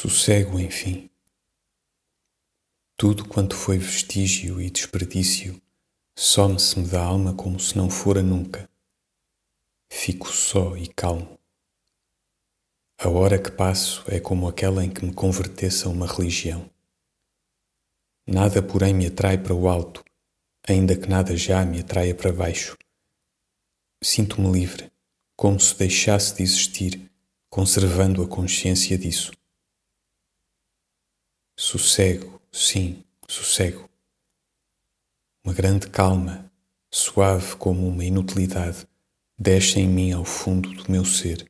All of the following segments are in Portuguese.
Sossego, enfim. Tudo quanto foi vestígio e desperdício some-se-me da alma como se não fora nunca. Fico só e calmo. A hora que passo é como aquela em que me convertesse a uma religião. Nada, porém, me atrai para o alto, ainda que nada já me atraia para baixo. Sinto-me livre, como se deixasse de existir, conservando a consciência disso. Sossego, sim, sossego. Uma grande calma, suave como uma inutilidade, desce em mim ao fundo do meu ser.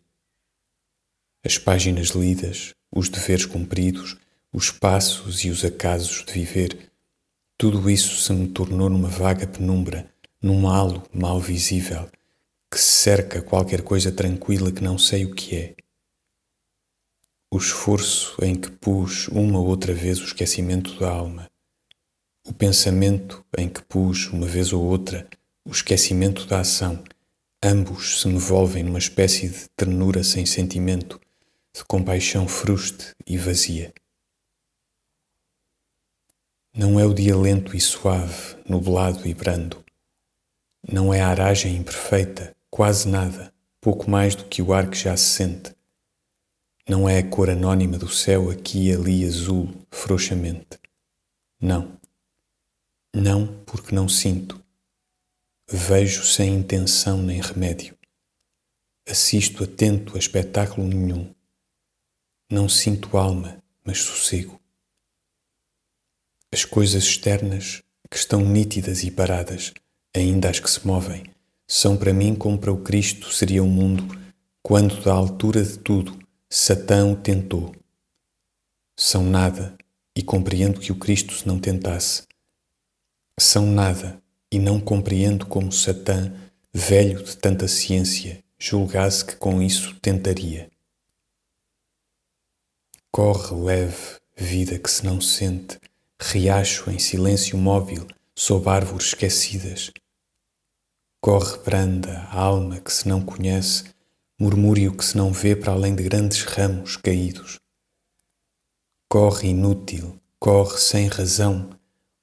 As páginas lidas, os deveres cumpridos, os passos e os acasos de viver, tudo isso se me tornou numa vaga penumbra, num halo mal visível, que cerca qualquer coisa tranquila que não sei o que é o esforço em que pus uma outra vez o esquecimento da alma, o pensamento em que pus uma vez ou outra o esquecimento da ação, ambos se envolvem numa espécie de ternura sem sentimento, de compaixão fruste e vazia. Não é o dia lento e suave, nublado e brando. Não é a aragem imperfeita, quase nada, pouco mais do que o ar que já se sente não é a cor anônima do céu aqui e ali azul, frouxamente. Não. Não porque não sinto. Vejo sem intenção nem remédio. Assisto atento a espetáculo nenhum. Não sinto alma, mas sossego. As coisas externas, que estão nítidas e paradas, ainda as que se movem, são para mim como para o Cristo seria o mundo, quando da altura de tudo Satã o tentou. São nada e compreendo que o Cristo se não tentasse. São nada e não compreendo como Satã, velho de tanta ciência, julgasse que com isso tentaria. Corre leve, vida que se não sente, riacho em silêncio móvel, sob árvores esquecidas. Corre branda, alma que se não conhece, murmúrio que se não vê para além de grandes ramos caídos. Corre inútil, corre sem razão,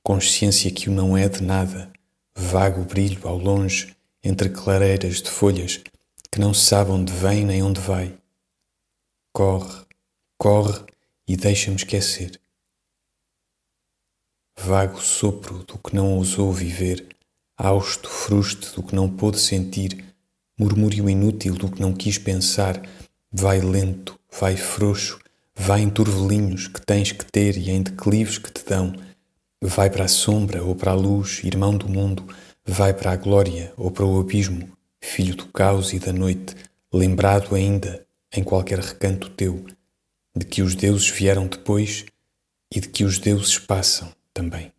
consciência que o não é de nada, vago brilho ao longe entre clareiras de folhas que não sabe onde vem nem onde vai. Corre, corre e deixa-me esquecer. Vago sopro do que não ousou viver, hausto fruste do que não pôde sentir, murmúrio inútil do que não quis pensar, vai lento, vai frouxo, vai em turvelinhos que tens que ter e em declives que te dão, vai para a sombra ou para a luz, irmão do mundo, vai para a glória ou para o abismo, filho do caos e da noite, lembrado ainda, em qualquer recanto teu, de que os deuses vieram depois e de que os deuses passam também.